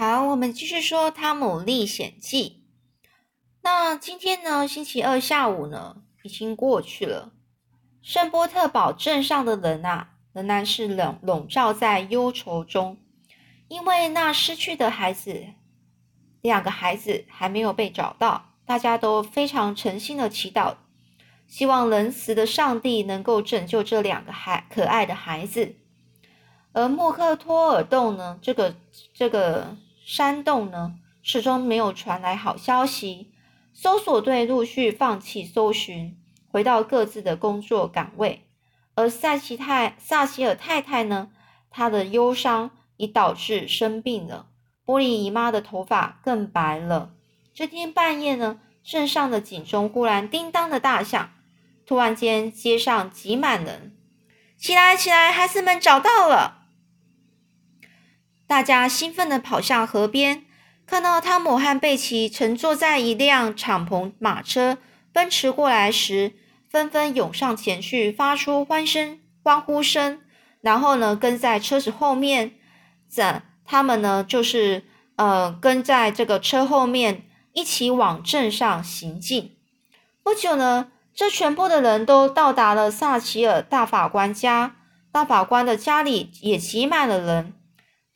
好，我们继续说《汤姆历险记》。那今天呢，星期二下午呢，已经过去了。圣波特堡镇上的人啊，仍然是笼笼罩在忧愁中，因为那失去的孩子，两个孩子还没有被找到。大家都非常诚心的祈祷，希望仁慈的上帝能够拯救这两个孩可爱的孩子。而莫克托尔洞呢？这个这个山洞呢，始终没有传来好消息。搜索队陆续放弃搜寻，回到各自的工作岗位。而萨奇太萨希尔太太呢，她的忧伤已导致生病了。波利姨妈的头发更白了。这天半夜呢，镇上的警钟忽然叮当的大响，突然间街上挤满人。起来，起来，孩子们找到了！大家兴奋地跑向河边，看到汤姆和贝奇乘坐在一辆敞篷马车奔驰过来时，纷纷涌上前去，发出欢声、欢呼声。然后呢，跟在车子后面，怎他们呢，就是呃，跟在这个车后面一起往镇上行进。不久呢，这全部的人都到达了萨奇尔大法官家，大法官的家里也挤满了人。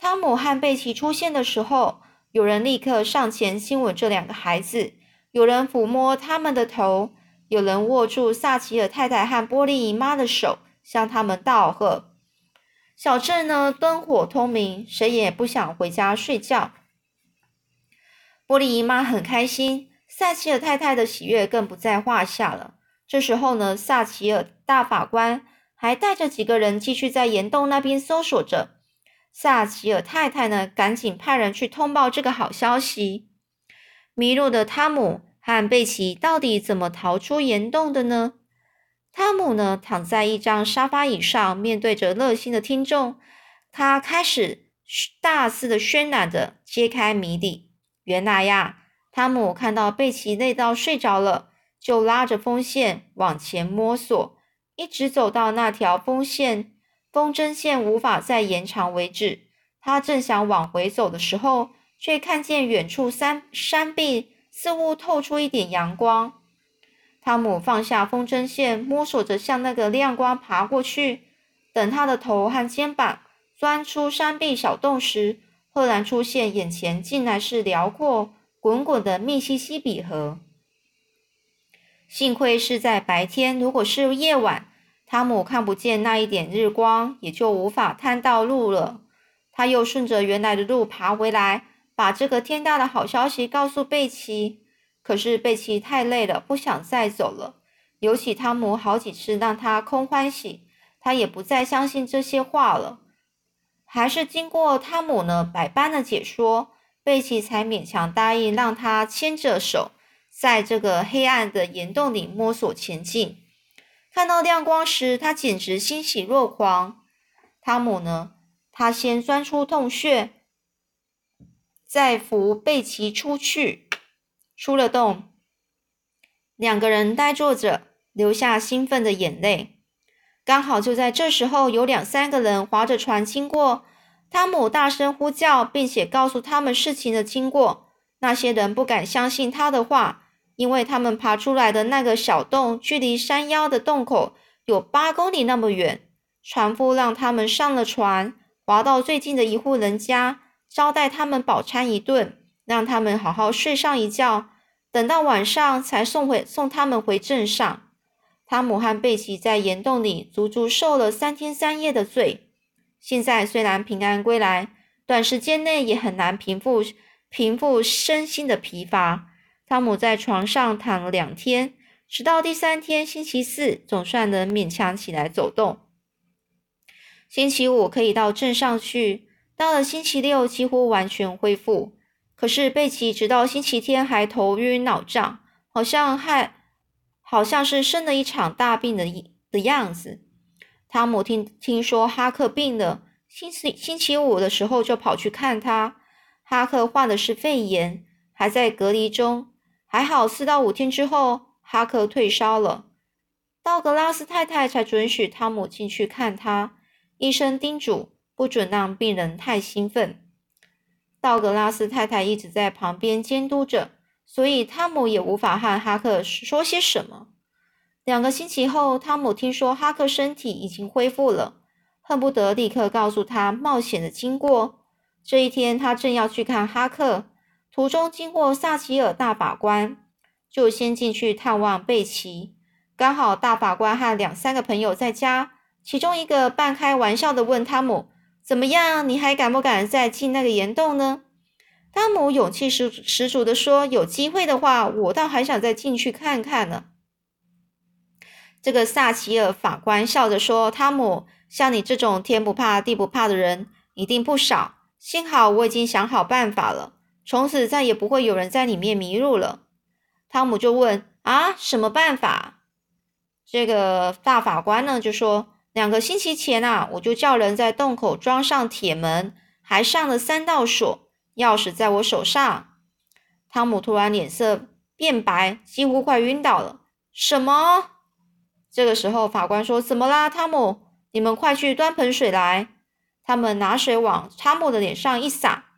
汤姆和贝奇出现的时候，有人立刻上前亲吻这两个孩子，有人抚摸他们的头，有人握住萨奇尔太太和波利姨妈的手，向他们道贺。小镇呢，灯火通明，谁也不想回家睡觉。波利姨妈很开心，萨奇尔太太的喜悦更不在话下了。这时候呢，萨奇尔大法官还带着几个人继续在岩洞那边搜索着。萨奇尔太太呢，赶紧派人去通报这个好消息。迷路的汤姆和贝奇到底怎么逃出岩洞的呢？汤姆呢，躺在一张沙发椅上，面对着热心的听众，他开始大肆的渲染着揭开谜底。原来呀，汤姆看到贝奇累到睡着了，就拉着风线往前摸索，一直走到那条风线。风筝线无法再延长为止。他正想往回走的时候，却看见远处山山壁似乎透出一点阳光。汤姆放下风筝线，摸索着向那个亮光爬过去。等他的头和肩膀钻出山壁小洞时，赫然出现眼前竟然是辽阔滚滚的密西西比河。幸亏是在白天，如果是夜晚。汤姆看不见那一点日光，也就无法探到路了。他又顺着原来的路爬回来，把这个天大的好消息告诉贝奇。可是贝奇太累了，不想再走了。尤其汤姆好几次让他空欢喜，他也不再相信这些话了。还是经过汤姆呢百般的解说，贝奇才勉强答应让他牵着手，在这个黑暗的岩洞里摸索前进。看到亮光时，他简直欣喜若狂。汤姆呢？他先钻出洞穴，再扶贝奇出去。出了洞，两个人呆坐着，流下兴奋的眼泪。刚好就在这时候，有两三个人划着船经过。汤姆大声呼叫，并且告诉他们事情的经过。那些人不敢相信他的话。因为他们爬出来的那个小洞，距离山腰的洞口有八公里那么远。船夫让他们上了船，划到最近的一户人家，招待他们饱餐一顿，让他们好好睡上一觉。等到晚上才送回送他们回镇上。汤姆和贝奇在岩洞里足足受了三天三夜的罪。现在虽然平安归来，短时间内也很难平复平复身心的疲乏。汤姆在床上躺了两天，直到第三天星期四，总算能勉强起来走动。星期五可以到镇上去，到了星期六几乎完全恢复。可是贝奇直到星期天还头晕脑胀，好像害，好像是生了一场大病的一的样子。汤姆听听说哈克病了，星期星期五的时候就跑去看他。哈克患的是肺炎，还在隔离中。还好，四到五天之后，哈克退烧了。道格拉斯太太才准许汤姆进去看他。医生叮嘱，不准让病人太兴奋。道格拉斯太太一直在旁边监督着，所以汤姆也无法和哈克说些什么。两个星期后，汤姆听说哈克身体已经恢复了，恨不得立刻告诉他冒险的经过。这一天，他正要去看哈克，途中经过萨奇尔大法官，就先进去探望贝奇。刚好大法官和两三个朋友在家，其中一个半开玩笑的问汤姆：“怎么样？你还敢不敢再进那个岩洞呢？”汤姆勇气十十足的说：“有机会的话，我倒还想再进去看看呢。”这个萨奇尔法官笑着说：“汤姆，像你这种天不怕地不怕的人一定不少。幸好我已经想好办法了，从此再也不会有人在里面迷路了。”汤姆就问：“啊，什么办法？”这个大法官呢就说：“两个星期前啊，我就叫人在洞口装上铁门，还上了三道锁，钥匙在我手上。”汤姆突然脸色变白，几乎快晕倒了。什么？这个时候，法官说：“怎么啦，汤姆？你们快去端盆水来。”他们拿水往汤姆的脸上一洒。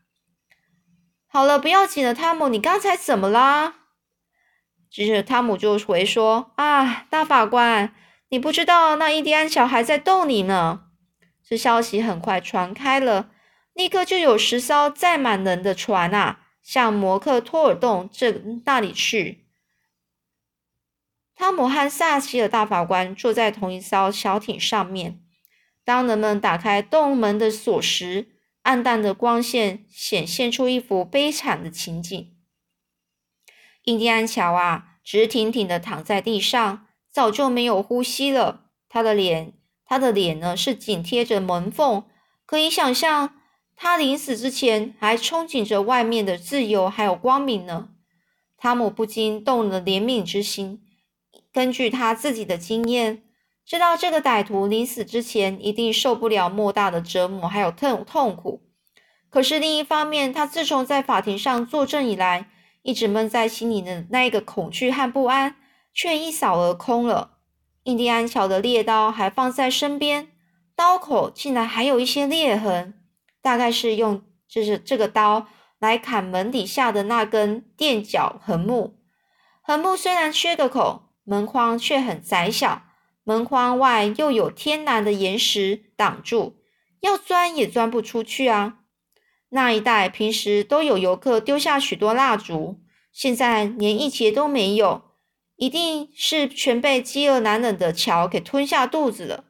好了，不要紧了，汤姆，你刚才怎么啦？只是汤姆就回说：“啊，大法官，你不知道那印第安小孩在逗你呢。”这消息很快传开了，立刻就有十艘载满人的船啊，向摩克托尔洞这那里去。汤姆和萨奇尔大法官坐在同一艘小艇上面。当人们打开洞门的锁时，暗淡的光线显现出一幅悲惨的情景。印第安乔啊，直挺挺的躺在地上，早就没有呼吸了。他的脸，他的脸呢，是紧贴着门缝。可以想象，他临死之前还憧憬着外面的自由还有光明呢。汤姆不禁动了怜悯之心。根据他自己的经验，知道这个歹徒临死之前一定受不了莫大的折磨，还有痛痛苦。可是另一方面，他自从在法庭上作证以来，一直闷在心里的那一个恐惧和不安，却一扫而空了。印第安乔的猎刀还放在身边，刀口竟然还有一些裂痕，大概是用就是这个刀来砍门底下的那根垫脚横木。横木虽然缺个口。门框却很窄小，门框外又有天然的岩石挡住，要钻也钻不出去啊！那一带平时都有游客丢下许多蜡烛，现在连一节都没有，一定是全被饥饿难忍的乔给吞下肚子了。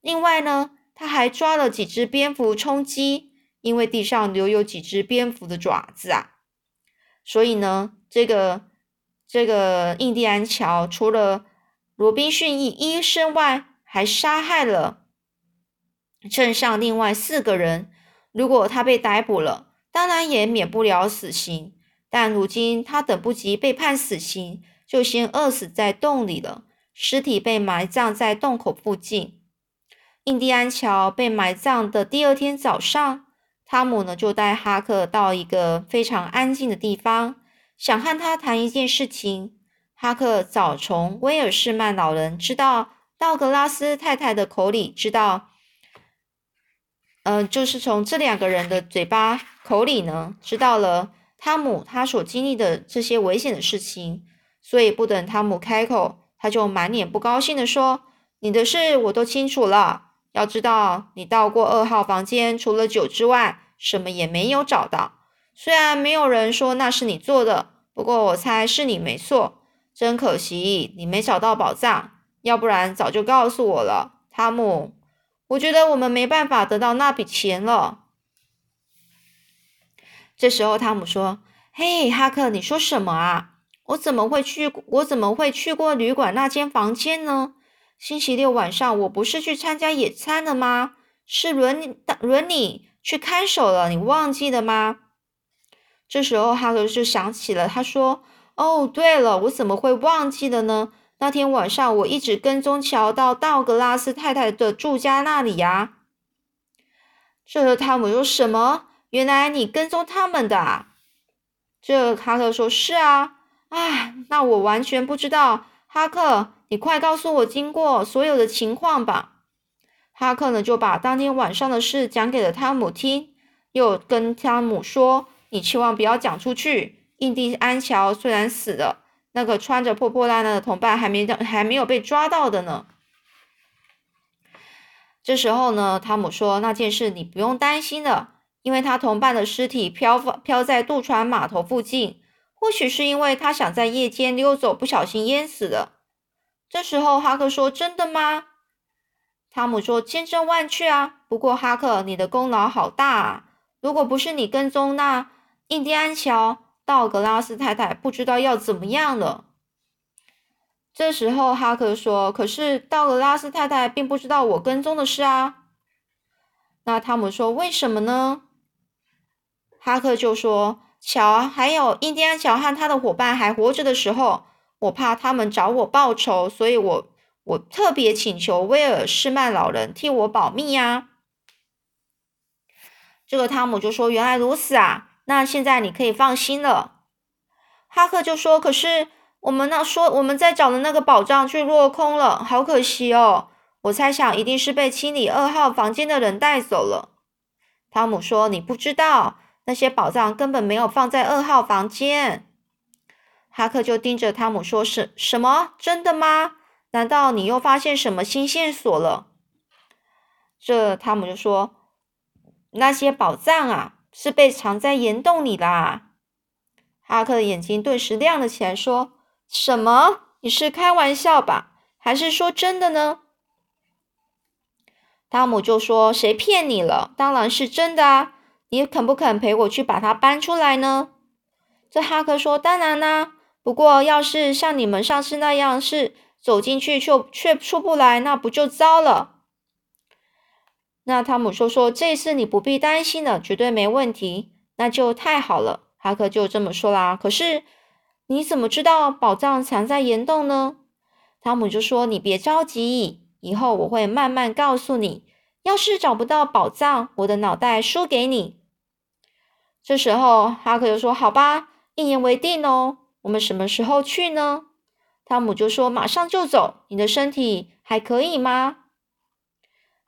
另外呢，他还抓了几只蝙蝠充饥，因为地上留有几只蝙蝠的爪子啊。所以呢，这个。这个印第安乔除了罗宾逊一医生外，还杀害了镇上另外四个人。如果他被逮捕了，当然也免不了死刑。但如今他等不及被判死刑，就先饿死在洞里了。尸体被埋葬在洞口附近。印第安乔被埋葬的第二天早上，汤姆呢就带哈克到一个非常安静的地方。想和他谈一件事情。哈克早从威尔士曼老人知道道格拉斯太太的口里知道，嗯，就是从这两个人的嘴巴口里呢，知道了汤姆他所经历的这些危险的事情。所以不等汤姆开口，他就满脸不高兴的说：“你的事我都清楚了。要知道，你到过二号房间，除了酒之外，什么也没有找到。”虽然没有人说那是你做的，不过我猜是你没错。真可惜，你没找到宝藏，要不然早就告诉我了，汤姆。我觉得我们没办法得到那笔钱了。这时候，汤姆说：“嘿，哈克，你说什么啊？我怎么会去？我怎么会去过旅馆那间房间呢？星期六晚上我不是去参加野餐了吗？是轮你轮你去看守了，你忘记了吗？”这时候，哈克就想起了，他说：“哦，对了，我怎么会忘记了呢？那天晚上我一直跟踪乔到道格拉斯太太的住家那里呀。”这汤姆说什么？原来你跟踪他们的？啊？这哈克说：“是啊。”哎，那我完全不知道。哈克，你快告诉我经过所有的情况吧。哈克呢，就把当天晚上的事讲给了汤姆听。又跟汤姆说：“你千万不要讲出去。印第安乔虽然死了，那个穿着破破烂烂的同伴还没还没有被抓到的呢。”这时候呢，汤姆说：“那件事你不用担心了，因为他同伴的尸体漂漂在渡船码头附近，或许是因为他想在夜间溜走，不小心淹死了。”这时候，哈克说：“真的吗？”汤姆说：“千真万确啊！不过，哈克，你的功劳好大啊！如果不是你跟踪那印第安乔，道格拉斯太太不知道要怎么样了。”这时候，哈克说：“可是道格拉斯太太并不知道我跟踪的事啊。”那汤姆说：“为什么呢？”哈克就说：“乔还有印第安乔和他的伙伴还活着的时候，我怕他们找我报仇，所以我。”我特别请求威尔士曼老人替我保密呀。这个汤姆就说：“原来如此啊，那现在你可以放心了。”哈克就说：“可是我们那说我们在找的那个宝藏却落空了，好可惜哦。我猜想一定是被清理二号房间的人带走了。”汤姆说：“你不知道，那些宝藏根本没有放在二号房间。”哈克就盯着汤姆说：“是什么？真的吗？”难道你又发现什么新线索了？这汤姆就说：“那些宝藏啊，是被藏在岩洞里啦。”哈克的眼睛顿时亮了起来，说：“什么？你是开玩笑吧？还是说真的呢？”汤姆就说：“谁骗你了？当然是真的啊！你肯不肯陪我去把它搬出来呢？”这哈克说：“当然啦，不过要是像你们上次那样是……”走进去却却出不来，那不就糟了？那汤姆说：“说这次你不必担心了，绝对没问题。”那就太好了。哈克就这么说啦。可是你怎么知道宝藏藏在岩洞呢？汤姆就说：“你别着急，以后我会慢慢告诉你。要是找不到宝藏，我的脑袋输给你。”这时候哈克就说：“好吧，一言为定哦。我们什么时候去呢？”汤姆就说：“马上就走，你的身体还可以吗？”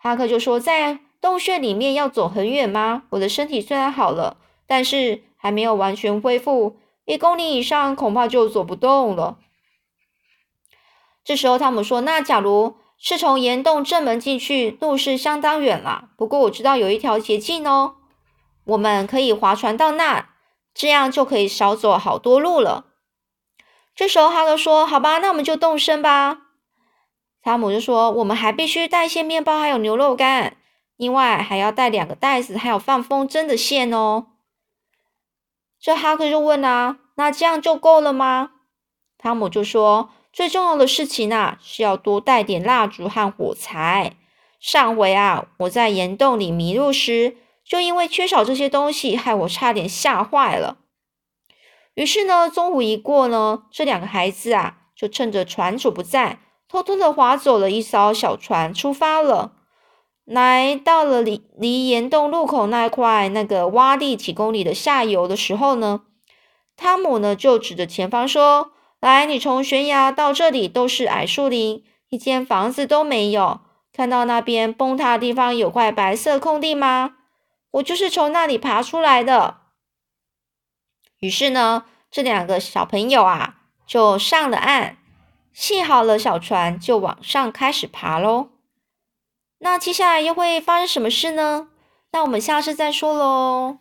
哈克就说：“在洞穴里面要走很远吗？我的身体虽然好了，但是还没有完全恢复，一公里以上恐怕就走不动了。”这时候汤姆说：“那假如是从岩洞正门进去，路是相当远了。不过我知道有一条捷径哦，我们可以划船到那，这样就可以少走好多路了。”这时候，哈克说：“好吧，那我们就动身吧。”汤姆就说：“我们还必须带些面包，还有牛肉干，另外还要带两个袋子，还有放风筝的线哦。”这哈克就问啊：“那这样就够了吗？”汤姆就说：“最重要的事情啊，是要多带点蜡烛和火柴。上回啊，我在岩洞里迷路时，就因为缺少这些东西，害我差点吓坏了。”于是呢，中午一过呢，这两个孩子啊，就趁着船主不在，偷偷的划走了一艘小船，出发了。来到了离离岩洞入口那块那个洼地几公里的下游的时候呢，汤姆呢就指着前方说：“来，你从悬崖到这里都是矮树林，一间房子都没有。看到那边崩塌的地方有块白色空地吗？我就是从那里爬出来的。”于是呢，这两个小朋友啊，就上了岸，系好了小船，就往上开始爬喽。那接下来又会发生什么事呢？那我们下次再说喽。